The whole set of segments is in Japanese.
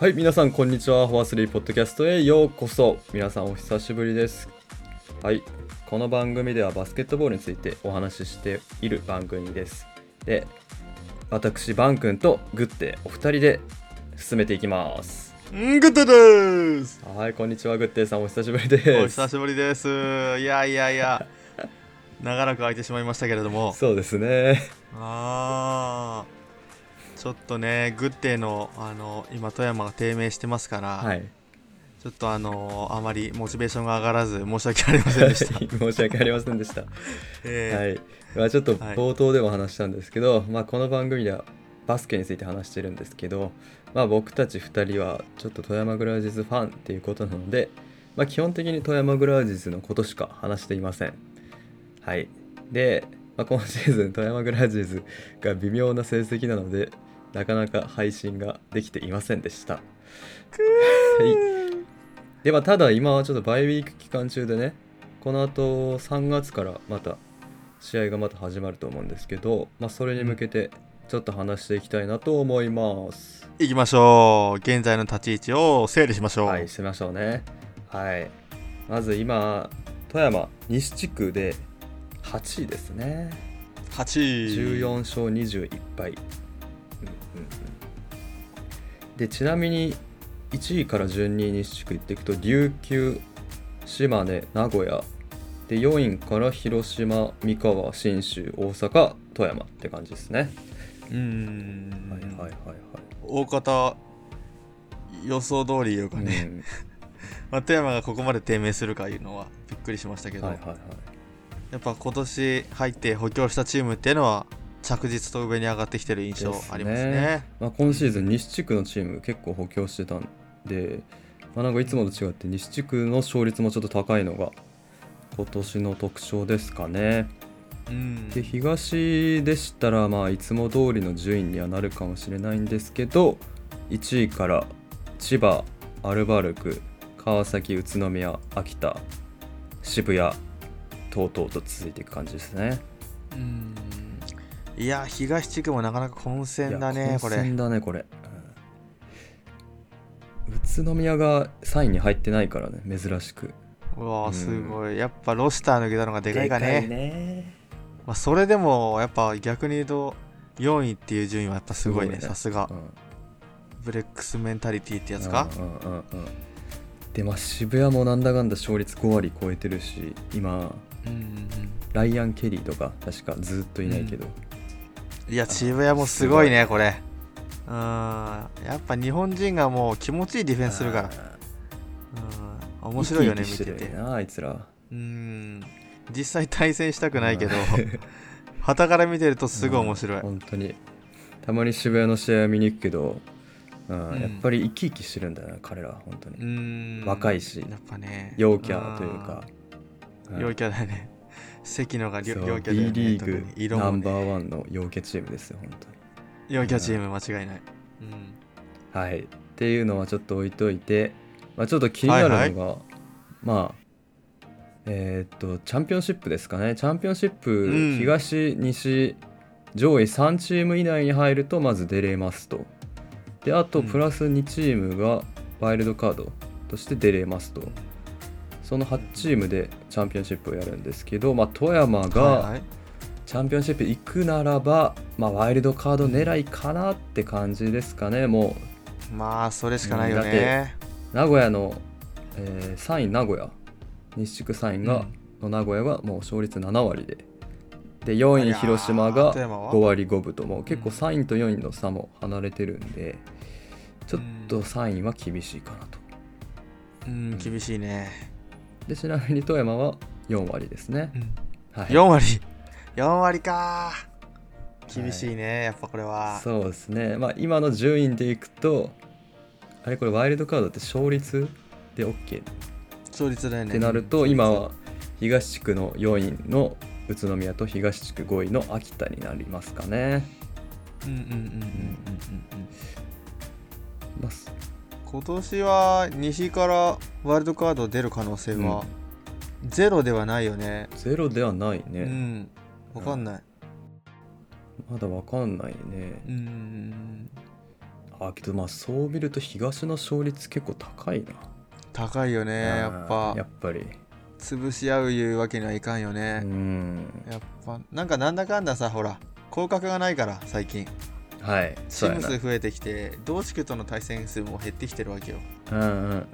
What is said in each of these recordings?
はい、皆さん、こんにちは。フォアスリーポッドキャストへようこそ。皆さん、お久しぶりです。はい、この番組ではバスケットボールについてお話ししている番組です。で、私、バン君とグッテお二人で進めていきます。んグッドですはい、こんにちは、グッテさん、お久しぶりおです。久しぶりですいやいやいや 長らく空いてしまいましたけれどもそうですね。あーちょっとねグッデーのあの今富山が低迷してますから、はい。ちょっとあのあまりモチベーションが上がらず申し訳ありませんでした、申し訳ありませんでした。えーはい、まあ、ちょっと冒頭でも話したんですけど、まあ、この番組ではバスケについて話してるんですけど、まあ、僕たち2人はちょっと富山グラウジーズファンっていうことなので、まあ、基本的に富山グラウジーズのことしか話していません。はい、で、まあ、今シーズン富山グラウジーズが微妙な成績なのでなかなか配信ができていませんでした。はい、でまあただ今はちょっとバイウィーク期間中でねこの後3月からまた試合がまた始まると思うんですけど、まあ、それに向けてちょっと話していきたいなと思います。行きましょう現在の立ち位置を整理しましょう、はい、しましょうね。はい。まず今、富山西地区で8位ですね。8位14勝21敗。で、ちなみに1位から順に西地区行っていくと、琉球、島根、名古屋。で、4位から広島、三河、信州、大阪、富山って感じですね。うーんはいはいはいはい。大方予想通りいうかね、うん まあ、富山がここまで低迷するかいうのはびっくりしましたけど、はいはいはい。やっぱ今年入って補強したチームっていうのは着実と上に上がってきてる印象ありますねねまあ、今シーズン西地区のチーム結構補強してたんで、まあ、なんかいつもと違って西地区の勝率もちょっと高いのが今年の特徴ですかね。うんで東でしたらまあいつも通りの順位にはなるかもしれないんですけど1位から千葉アルバルク川崎宇都宮秋田渋谷とうとうと続いていく感じですね。うんいや東地区もなかなか混戦だねこれ。混戦だねこれ、うん。宇都宮が3位に入ってないからね珍しく。うわうすごい。やっぱロスター抜けたのがでかいかね。ね。まあ、それでもやっぱ逆に言うと4位っていう順位はやっぱすごいねさすが。うん。ブレックスメンタリティってやつか？うんうんうんうん。でまあ渋谷もなんだかんだ勝率5割超えてるし今うんうん。ライアン・ケリーとか確かずっといないけど、うんいや渋谷もすごいねこれ。うん。やっぱ日本人がもう気持ちいいディフェンスするから。うん。面白いよね見てて。あいつらうん。実際対戦したくないけど 旗から見てるとすごい面白い。うん本当に。たまに渋谷の試合見に行くけど、うんうん。やっぱり生き生きしてるんだよな彼らは本当に、うん。若いし。やっぱね。陽キャというか、うん。陽キャだよね関野がそう陽キャだよ B ねリーグナンバーワンの陽キャチームですよ本陽キャチーム間違いない。うん。当にはい。っていうのはちょっと置いといて、まあ、ちょっと気になるのが、はいまあえーっとチャンピオンシップですかね。チャンピオンシップ、うん。東西上位3チーム以内に入るとまず出れますと。であとうん。プラス2チームがワイルドカードとして出れますとその8チームでチャンピオンシップをやるんですけど、まあ、富山が、チャンピオンシップ行くならば、まあ、ワイルドカード狙いかなって感じですかね。もまあそれしかないよだねう名古屋の、えー3位名古屋。西地区3位が、の名古屋がもう勝率7割で。で4位広島がー富山は？5割5分ともう結構うん3位と4位の差も離れてるんでちょっと3位は厳しいかなと。うん厳しいねでちなみに富山は4割ですね、はい、4割。4割か。厳しいねやっぱこれは。そうですね、まあ、今の順位でいくとあれこれワイルドカードって勝率で OK っ勝率だよね。てなると、今は東地区の4位の宇都宮と東地区5位の秋田になりますかね。うんうんうんうんうんうん今年は西からワイルドカード出る可能性はゼロではないよね。ゼロではないね。うん。わかんない。まだわかんないね。うん。あけどまあそう見ると東の勝率結構高いな。高いよねやっぱ。やっぱり。潰し合ういうわけにはいかんようね、ん。やっぱなんかなんだかんださほら降格がないから最近はいチーム数増えてきて同地区との対戦数も減ってきてるわけよ、うんうんうんうん。うん。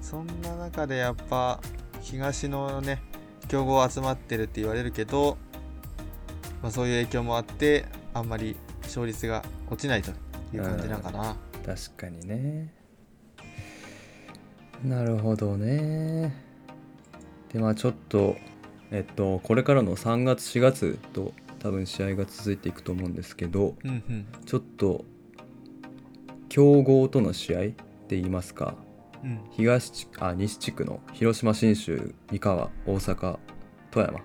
そんな中でやっぱ東のね強豪集まってるって言われるけど、まあ、そういう影響もあってあんまり勝率が落ちないという感じなんかな、確かにね。なるほどね。でまあちょっとえっとこれからの3月4月と多分試合が続いていくと思うんですけどうんうん。ちょっと強豪との試合って言いますかうん。東地あ西地区の広島信州三河大阪富山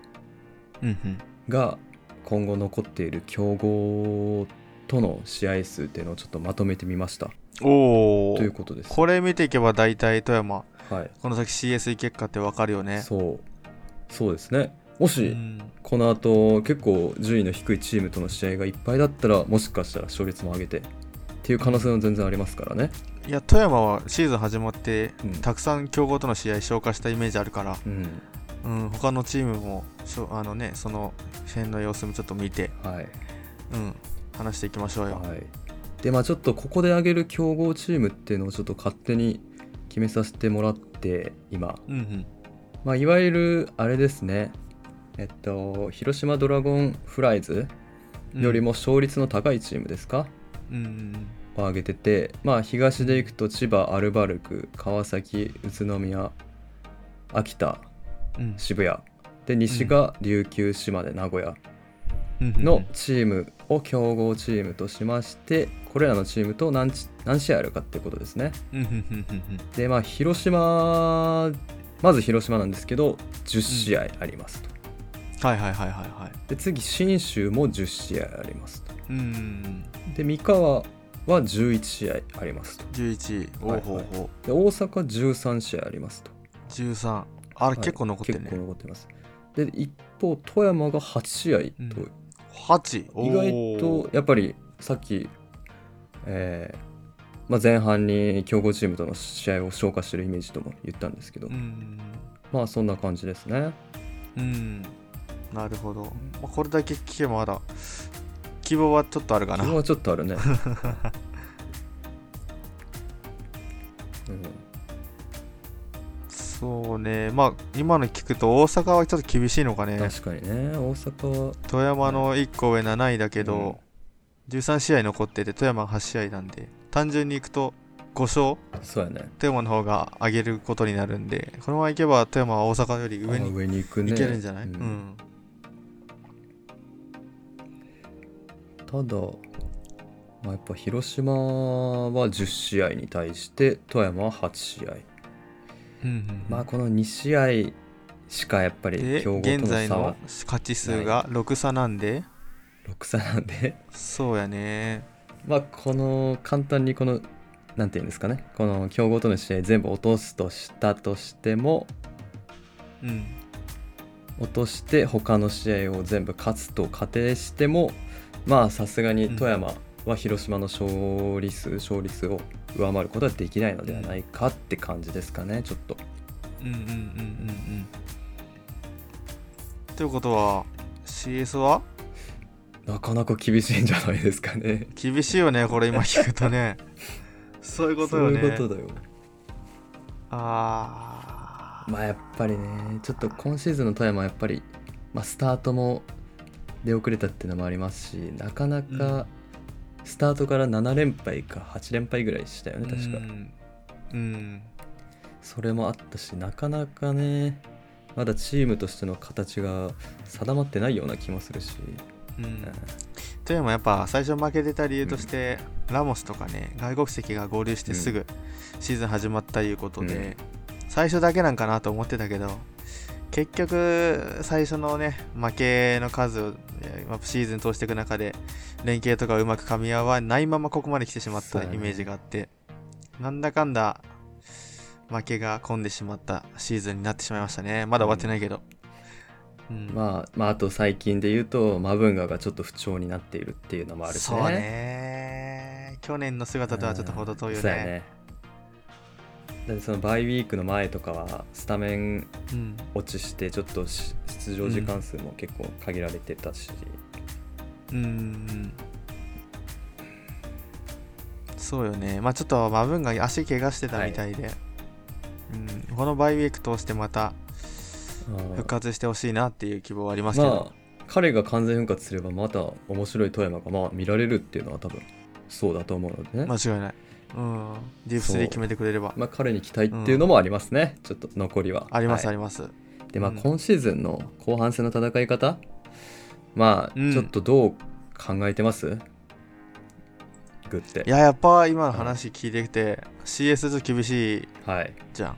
うんうん。が今後残っている強豪との試合数っていうのをちょっとまとめてみました。おおということです。これ見ていけば大体富山はい。この先 CSE 結果ってわかるよね。そう。そうですねもうしん。この後結構順位の低いチームとの試合がいっぱいだったらもしかしたら勝率も上げてっていう可能性も全然ありますからね。いや富山はシーズン始まってうん。たくさん強豪との試合消化したイメージあるから、うん。うん、他のチームもあのねその辺の様子もちょっと見て、はい。うん、話していきましょうよ、はい、でまあちょっとここで挙げる強豪チームっていうのをちょっと勝手に決めさせてもらって今、うんうん。まあ、いわゆるあれですねえっと広島ドラゴンフライズうん。よりも勝率の高いチームですか、うんうんを挙げててまあ東で行くと千葉アルバルク川崎宇都宮秋田うん。渋谷。で西が琉球島根名古屋のチームを強豪チームとしましてこれらのチームと何ち何試合あるかってことですね。でまあ広島まず広島なんですけど10試合ありますと、うんはいはいはいはいはい。で次信州も10試合ありますと。うん。で三河は11試合ありますと。11おはいうほうほう。で大阪13試合ありますと。13あれはい。結構残ってる結構ね、残ってます。で一方富山が8試合と、うん8お意ー外とやっぱりさっき、えーまあ、前半に強豪チームとの試合を消化してるイメージとも言ったんですけど、うん。まあそんな感じですね。うんなるほど、まあ、これだけ聞けばまだ希望はちょっとあるかな。希望はちょっとあるね、うん。そうね。まあ今の聞くと大阪はちょっと厳しいのかね。確かにね。大阪は。富山の1個上7位だけど、13試合残ってて富山8試合なんで単純にいくと5勝そうやね。富山の方が上げることになるんでこのままいけば富山は大阪より上あに上に行くね。いけるんじゃない、ううんただ、まあ、やっぱ広島は10試合に対して富山は8試合うんうんまあこの2試合しかやっぱりで強豪と現在のの差は勝ち数が6差なんで。6差なんで。そうやね。まあこの簡単にこのなんていうんですかね。この強豪との試合全部落とすとしたとしてもうん。落として他の試合を全部勝つと仮定してもまあさすがに富山は広島の勝利数勝率を上回ることはできないのではないかって感じですかねちょっと。うんうんうんうんうんということは CS は？なかなか厳しいんじゃないですかね。厳しいよねこれ今聞くとね。そういうことそうよねいうことだよ。ああまあやっぱりねちょっと今シーズンの富山はやっぱり、まあ、スタートも出遅れたっていうのもありますしなかなかスタートから7連敗か8連敗ぐらいしたよね確か、うん、うん、それもあったしなかなかねまだチームとしての形が定まってないような気もするし、うん。うん。というのもやっぱ最初負けてた理由として、ラモスとかね外国籍が合流してすぐシーズン始まったいうことで、最初だけなんかなと思ってたけど結局最初のね負けの数をシーズン通していく中で連携とかうまく噛み合わないままここまで来てしまったイメージがあって、なんだかんだ負けが込んでしまったシーズンになってしまいましたね。まだ終わってないけど、うん。まあまああと最近で言うとマブンガがちょっと不調になっているっていうのもあるしね。そうね。去年の姿とはちょっと程遠いよね。そうやねだってそのバイウィークの前とかはスタメンうん。落ちしてちょっとし出場時間数も結構限られてたし、うんそうよね。まあちょっとマブンが足怪我してたみたいで、うん、このバイウィーク通してまた復活してほしいなっていう希望はありますけど、まあ彼が完全復活すればまた面白い富山がまあ見られるっていうのは多分そうだと思うのでね、間違いない、うん、ディープスで決めてくれれば。まあ、彼に期待っていうのもありますね、ちょっと残りは。あります、はいあります。でまあうん。今シーズンの後半戦の戦い方。まあうん。ちょっとどう考えてます、グって。いややっぱ今の話聞いてきて CS ちょっと厳しいはい。じゃん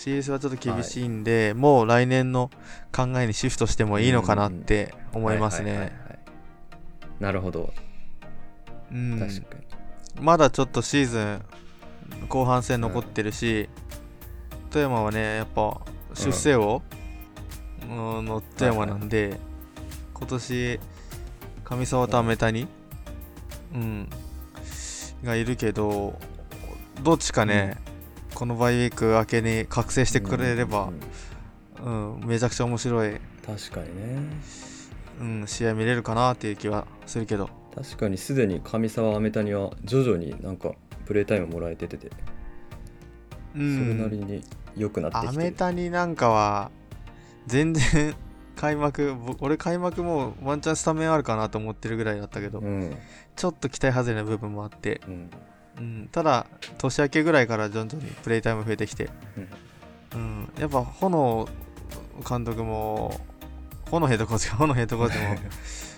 CS はちょっと厳しいんで、もう来年の考えにシフトしてもいいのかなって思いますね。はははいはい。なるほど。うん。確かに、まだちょっとシーズン後半戦残ってるし、富山はねやっぱ出世王のの富山なんで、今年上沢とアメタニ、うん、がいるけどどっちかね、このバイウィーク明けに覚醒してくれればうんうんうん。うんめちゃくちゃ面白い、確かにね。うん、試合見れるかなっていう気はするけど確かにすでに上沢アメタには徐々になんかプレータイムもらえててて、うそれなりに良くなってアメきてる。タニなんかは全然開幕ぼ俺開幕もうワンチャンスタメンあるかなと思ってるぐらいだったけど、うん。ちょっと期待外れな部分もあって、うん。うん、ただ年明けぐらいから徐々にプレイタイム増えてきて、うん。うん、やっぱ炎監督も炎ヘッドコーチか炎ヘッドコーチも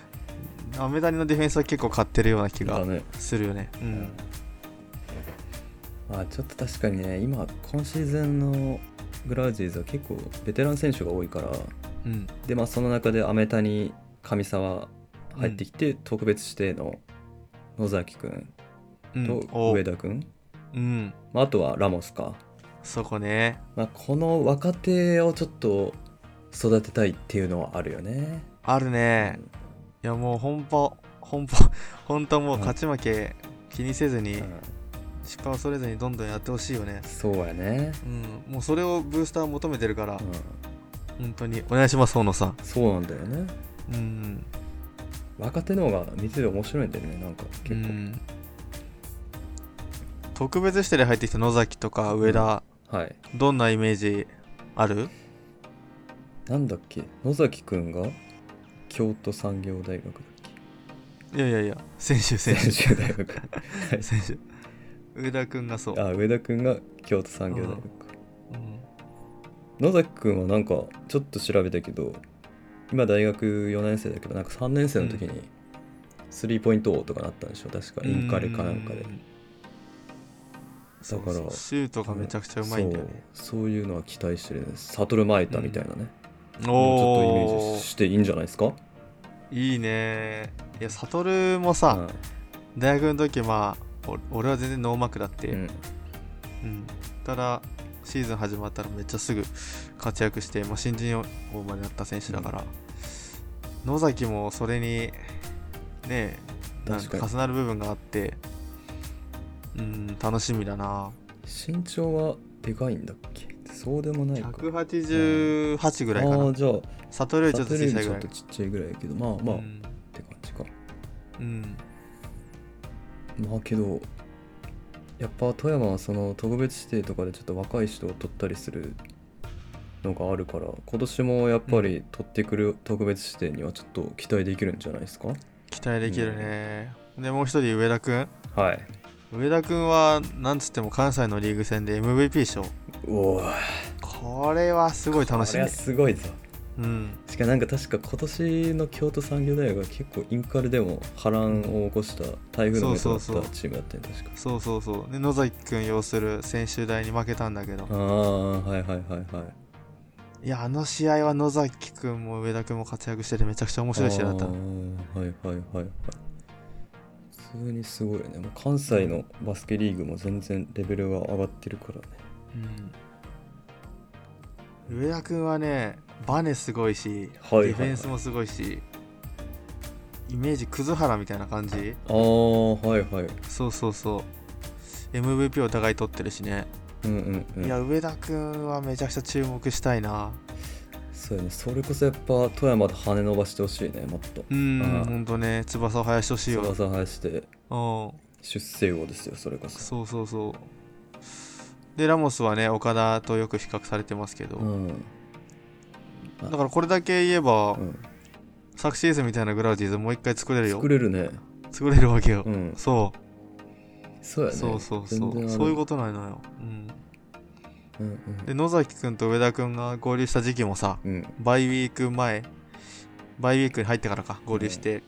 アメタニのディフェンスは結構勝ってるような気がするよね、うん。まあちょっと確かにね今今シーズンのグラウジーズは結構ベテラン選手が多いから。うん。でまあその中でアメタに上沢入ってきて、特別指定の野崎くんうん。とお。上田くん、うん。まあ、あとはラモスか、そこね。まあ、この若手をちょっと育てたいっていうのはあるよね。あるねいやもう本当本当 本当もう勝ち負け気にせずにうん。失敗を恐れずにどんどんやってほしいよね。そうやね、うん。もうそれをブースター求めてるからうん、本当にお願いします大野さん。そうなんだよね。うん。若手の方が見てて面白いんだよねなんかう結構、ん。特別指定で入ってきた野崎とか上田、はい。どんなイメージある？なんだっけ？野崎くんが？京都産業大学だっけ？いやいやいや選手選手専修大学はい選手上田君がそう、あ上田くんが京都産業大学か。うん。野崎くんはなんかちょっと調べたけど今大学4年生だけどなんか3年生の時にスリーポイント王とかなったんでしょ？確かインカレかなんかで。うん。だからシュートがめちゃくちゃうまいんだよね。そうそういうのは期待してるね。悟マエタみたいなね、ちょっとイメーおジしていいんじゃないですか？いいね。いや悟もさ、うん。大学の時まあお俺は全然ノーマークだって、うん。うん。ただシーズン始まったらめっちゃすぐ活躍して、まあ、新人王までなった選手だから、野崎もそれにねなんか重なる部分があってうん楽しみだな。身長はでかいんだっけ？そうでもないか。188ぐらいかああなじゃありちょっと小さいぐらいちょっとちっちゃいぐらいやけどまあまあ、っうん。て感じか。うん。まあけどやっぱ富山はその特別指定とかでちょっと若い人を取ったりするのがあるから今年もやっぱり取ってくる特別指定にはちょっと期待できるんじゃないですか？期待できるね、でもう一人上田君はい上田君はなんつっても関西のリーグ戦で MVP 賞。おおこれはすごい楽しみ。これはすごいぞ。うん。しかもなんか確か今年の京都産業大学は結構インカレでも波乱を起こした台風の目となったチームだったね確かそうそう。そうで野崎君要する専修大に負けたんだけど。ああはいはいはいはい。いやあの試合は野崎君も上田君も活躍しててめちゃくちゃ面白い試合だった。はいはいはいはい。普通にすごいよね。もう関西のバスケリーグも全然レベルが上がってるからね。うん。上田君はねバネすごいし、はいはいはい。ディフェンスもすごいしイメージ葛原みたいな感じ？ああはいはい。そうそうそう。MVP お互い取ってるしね、うんうんうん。いや上田君はめちゃくちゃ注目したいなそうよね。それこそやっぱ富山で羽伸ばしてほしいねもっと。うんほんとね。翼を生やしてほしいよ翼生やして。うん。出世魚ですよそれこそ。そうそうそう。でラモスはね岡田とよく比較されてますけど、うん。だからこれだけ言えば、うん。昨シーズンみたいなグラウディーズもう一回作れるよ。作れるね。作れるわけよ、うん。そそうやね。うそうそう。そうそういうことないのよ、うん、うんうん。で野崎くんと上田くんが合流した時期もさうん。バイウィーク前バイウィークに入ってからか合流して、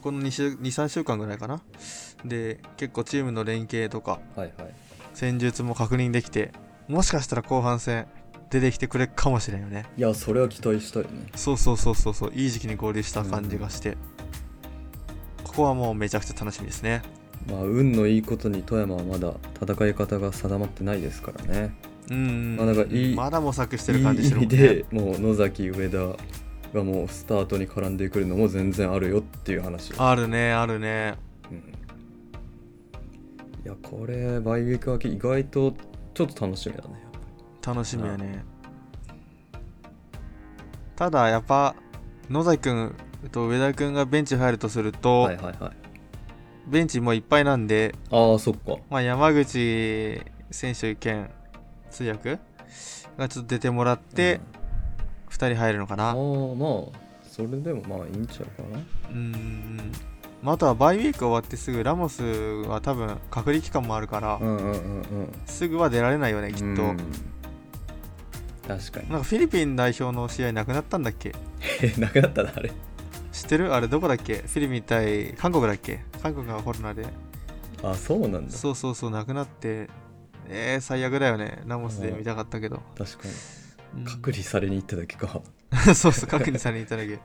この23週間ぐらいかな。で結構チームの連携とかはいはい。戦術も確認できてもしかしたら後半戦出てきてくれっかもしれんよね。いやそれは期待したいね。そうそうそうそうそういい時期に合流した感じがして、ここはもうめちゃくちゃ楽しみですね。まあ運のいいことに富山はまだ戦い方が定まってないですからねうんまあなんかいいまだ模索してる感じして意味るもんね。でもう野崎上田がもうスタートに絡んでくるのも全然あるよっていう話。あるねあるね。うん。いやこれバイウィーク明け意外とちょっと楽しみだね楽しみやね。ただやっぱ野崎くんと上田くんがベンチ入るとすると、はいはいはい。ベンチもういっぱいなんで、ああそっか。まあ、山口選手兼通訳がちょっと出てもらって、2人入るのかな。うんああまあそれでもまあいいんちゃうかな。うんまあ、あとはバイウィーク終わってすぐラモスは多分隔離期間もあるから、うんうんうんうん。すぐは出られないよねきっと、うん。確かに。なんかフィリピン代表の試合なくなったんだっけ？え なくなったなあれ。知ってる？あれどこだっけ？フィリピン対韓国だっけ？韓国がコロナで。あそうなんだ。そうそうそうなくなってえー、最悪だよね。ラモスで見たかったけど、確かに。うん。隔離されに行っただけか。そうそう確認されに行っただけ。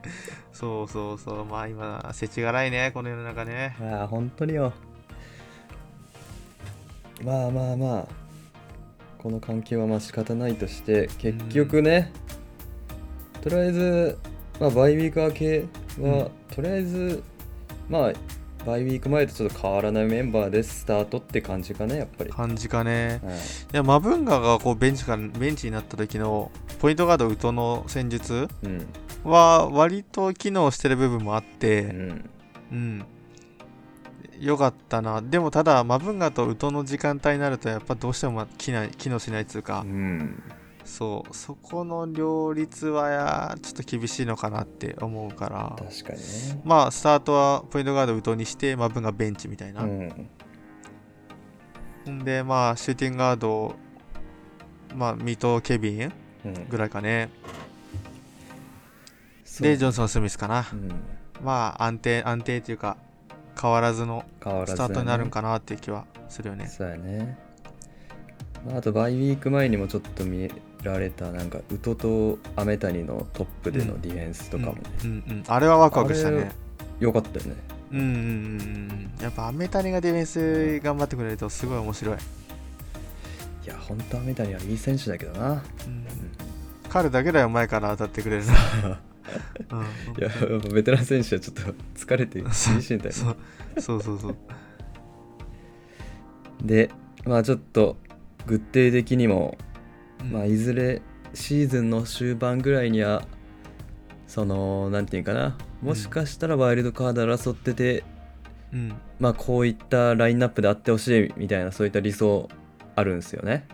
そうそうそう。まあ今世知辛いねこの世の中ね。ああ本当によ。まあまあまあ。この環境はまあ仕方ないとして結局ね、とりあえず、まあ、バイウィーク明けは、とりあえずまあバイウィーク前とちょっと変わらないメンバーでスタートって感じかねやっぱり、感じかね。はい。いやマブンガがこうベンチからベンチになった時のポイントガードウトの戦術うん。は割と機能してる部分もあっうてん。うん。よかったな。でもただマブンガとウトの時間帯になるとやっぱどうしても機能しないっつうか、うんそうそこの両立はやちょっと厳しいのかなって思うから。確かにね。まあスタートはポイントガードウトにしてマブンガベンチみたいな、うん。んでまあシューティングガードまあ水戸ケビンうん。ぐらいかね。そう。でジョンソン・スミスかな。うん。まあ安定安定っていうか変わらずのスタートになるんかかなっていう気はするよね。そうやね、まあ、あとバイウィーク前にもちょっと見られたなんかウトとアメタニのトップでのディフェンスとかもね、うんうんうん。あれはワクワクしたね。よかったよね。うんうんうんうん。やっぱアメタニがディフェンス頑張ってくれるとすごい面白い、いや本当アメタニはいい選手だけどな、うん。彼だけだよ前から当たってくれるの、うん、いやベテラン選手はちょっと疲れて厳しいんだよね。そう。そうそうそう。でまあちょっとグッデイ的にも、うんまあいずれシーズンの終盤ぐらいにはそのなんていうかな。もしかしたらワイルドカード争ってて、うん。まあこういったラインナップであってほしいみたいなそういった理想あるんですよね。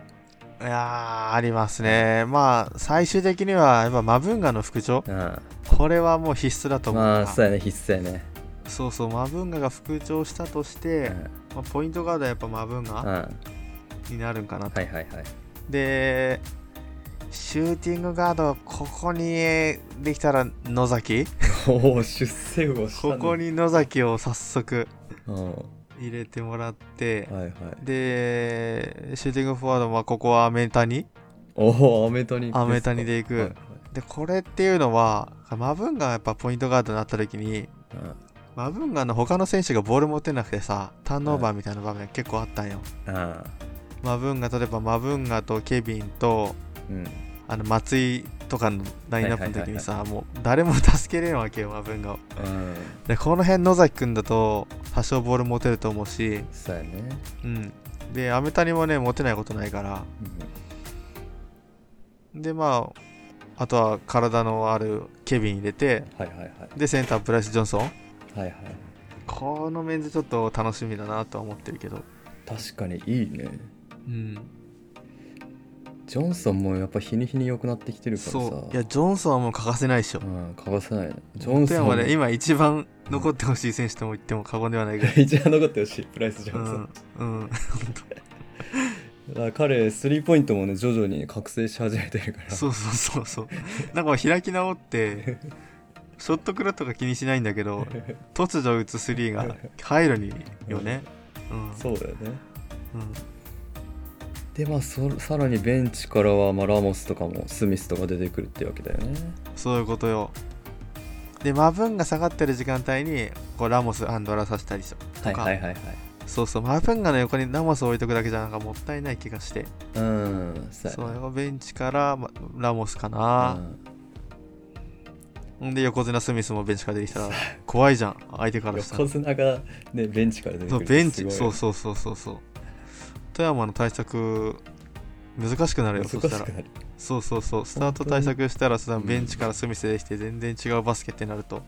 いやーありますね。まあ最終的にはやっぱマブンガの副長あこれはもう必須だとあ思うまあそうやね必須やね。そうそうマブンガが副長したとして、まあ、ポイントガードはやっぱマブンうんうんガはになるんかなと、いはいはい。でシューティングガードここにできたら野崎。おお出世をしたね。ここ。に野崎を早速入れてもらって。いはい。でシューティングフォワードはここはアメタニ。おおアメタニアメタニで行く。はいはい。でこれっていうのはマブンガがやっぱポイントガードになった時にうん。マブンガの他の選手がボール持ってなくてさターンオーバーみたいな場面結構あったんよ、ああマブンガ例えばマブンガとケビンとうん。ああの松井とかのラインナップの時にさ、もう誰も助けれんわけよマブンガを。うん。でこの辺野崎くんだと多少ボール持てると思うし。そうやね、うん。でアメタニもね持てないことないから。でまああとは体のあるケビン入れてはいはいはい。でセンターブライス・ジョンソン。はいはい。このメンズちょっと楽しみだなとは思ってるけど。確かにいいねうん。ジョンソンもやっぱ日に日に良くなってきてるからさ。そう。いやジョンソンはもう欠かせないでしょ。うん欠かせない。ねジョ本ンソン当はね今一番残ってほしい選手とも言っても過言ではないぐらい。一番残ってほしいプライス・ジョンソン、うん、うん、だ彼スリーポイントもね徐々に覚醒し始めてるから。そうそうそうそう。なんか開き直ってショットクラットが気にしないんだけど 突如打つスリーが入るによね。うん。そうだよね。うんでまあそさらにベンチからは、まあ、ラモスとかもスミスとか出てくるってわけだよね。そういうことよ。でマブンが下がってる時間帯にこうラモスアンドラさせたりとか、はいはいはいはい。そうそう。マブンガの横にラモス置いとくだけじゃなんかもったいない気がして。うんそうベンチから、ま、ラモスかな、ん。で横綱スミスもベンチから出てきたら怖いじゃん。相手からしたら。横綱がねベンチから出てくるそうベンチそうそうそうそうそう富山の対策難しくなるよそしたら。そうそうそう。スタート対策したらさうんベンチからスミスできて全然違うバスケってなると。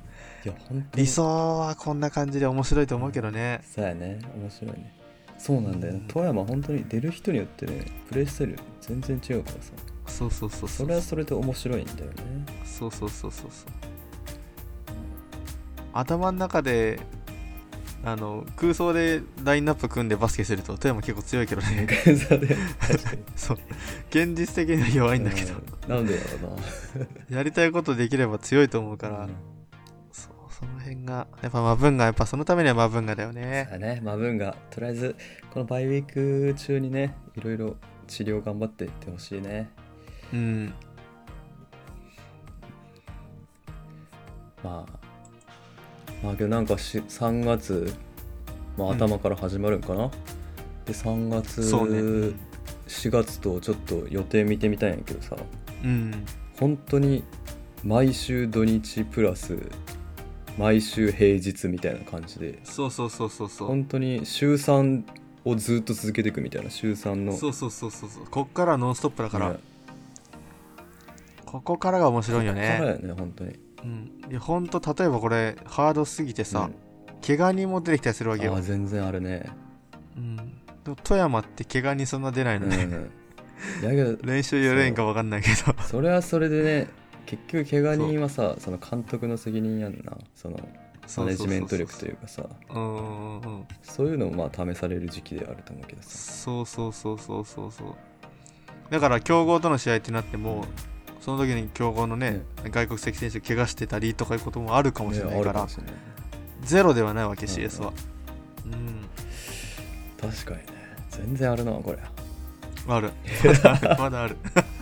いや本当に。理想はこんな感じで面白いと思うけどね。そうやね。面白いね。そうなんだよ、ね。うん。富山本当に出る人によってねプレイスタイル全然違うからさ。そうそうそう。それはそれで面白いんだよね。そうそうそうそうそう。頭の中であの空想でラインナップ組んでバスケすると富山結構強いけどね。そうで。そう。現実的には弱いんだけど。うん。なんでだろうな。やりたいことできれば強いと思うから、うん。そうその辺がやっぱマブンガやっぱそのためにはマブンガだよそうねやね。マブンがとりあえずこのバイウィーク中にねいろいろ治療頑張っていってほしいね。うん。まあまあけどなんかし3月、まあ、うん頭から始まるんかな、で3月、そうね。4月とちょっと予定見てみたいんやけどさ。うん。本当に毎週土日プラス毎週平日みたいな感じで。そうそうそうそうそう。本当に週3をずっと続けていくみたいな。週3の。そうそうそうそうそう。こっからノンストップだから、ね。ここからが面白いよここからねやね本当にうん。いやほんと例えばこれハードすぎてさ、怪我人も出てきたりするわけよ。うんあ、全然あるね。うん、でも富山って怪我人そんな出ないのね、うん。だけど 練習やれんか分かんないけど。それはそれでね結局怪我人はさその監督の責任やんな。そのマネジメント力というかさ。うんうんうんそういうのもまあ試される時期ではあると思うけどさ。そうそうそうそうそうそう。だから強豪との試合ってなってもその時に強豪のね外国籍選手怪我してたりとかいうこともあるかもしれないから、るもしれない。ゼロではないわけうん。CS は確かにね。全然あるなこれ。うんある。まだある。まだある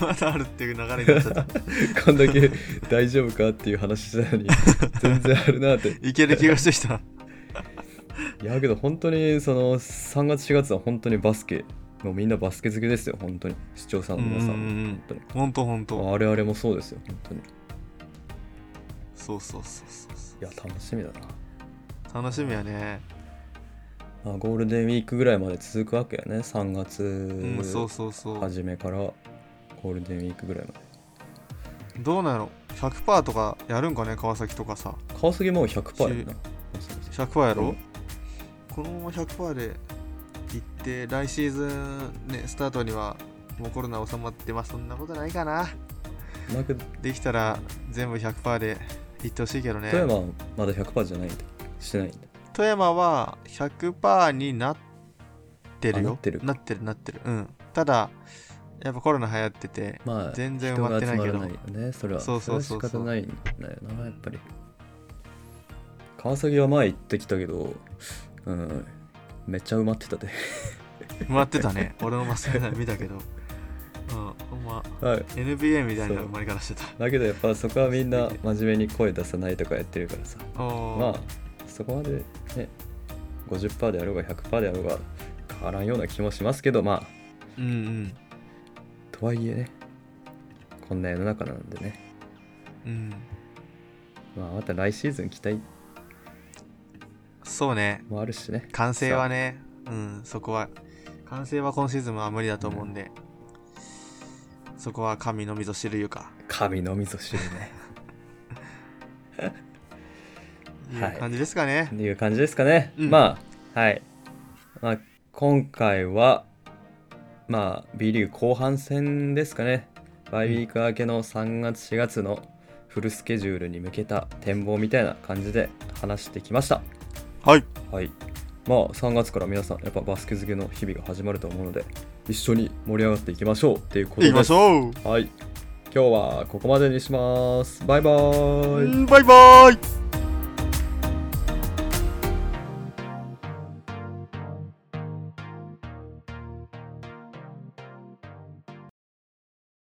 まだあるっていう流れになっちゃった。こんだけ大丈夫かっていう話したのに 全然あるなって。いける気がしてきた。いやけど本当にその3月4月は本当にバスケもうみんなバスケ好きですよ本当に。視聴者の皆さんも本当に。ほんとほんとあれあれもそうですよ本当に。いそうそうそうそう。そや楽しみだな。う楽しみやね。まあ、ゴールデンウィークぐらいまで続くわけやね。3月うんそうそうそう。初めからゴールデンウィークぐらいまで。どうなの？100%とかやるんかね？川崎とかさ。川崎もう100%やな。100%やろ、うん。このまま100%で行って来シーズンねスタートにはもうコロナ収まってまあそんなことないかな。だけどできたら全部100%で行ってほしいけどね。富山はまだ100%じゃないんだしてないんだ。富山は100%になってるよ。あなってるなってるなってる。うん。ただやっぱコロナ流行っててまあ全然埋まってないけど。ないよねそれは。そうそうそうそう。れは仕方ないんだよなやっぱり。川崎は前行ってきたけどうんめっちゃ埋まってたで。埋まってたね。俺もマスク見たけど。うんほんまはい。NBA みたいな埋まり方してた。だけどやっぱそこはみんな真面目に声出さないとかやってるからさ。まあそこまでね50%であろうが100%であろうが変わらんような気もしますけどまあ。うんうん。とはいえねこんな世の中なんでね。うん。まあ、また来シーズン期待そうねもあるしね。完成はねうんそこは完成は今シーズンは無理だと思うんで、そこは神のみぞ知るいうか神のみぞ知るね。はいいう感じですかね、っていう感じですかね。うんまあ、はい。まあ、今回は、まあ、B リーグ後半戦ですかね。バイウィーク明けの3月、4月のフルスケジュールに向けた展望みたいな感じで話してきました。はいはい。まあ、3月から皆さん、やっぱバスケ漬けの日々が始まると思うので、一緒に盛り上がっていきましょうっていうことです。行きましょうはい。今日はここまでにします。バイバーイ。バイバイ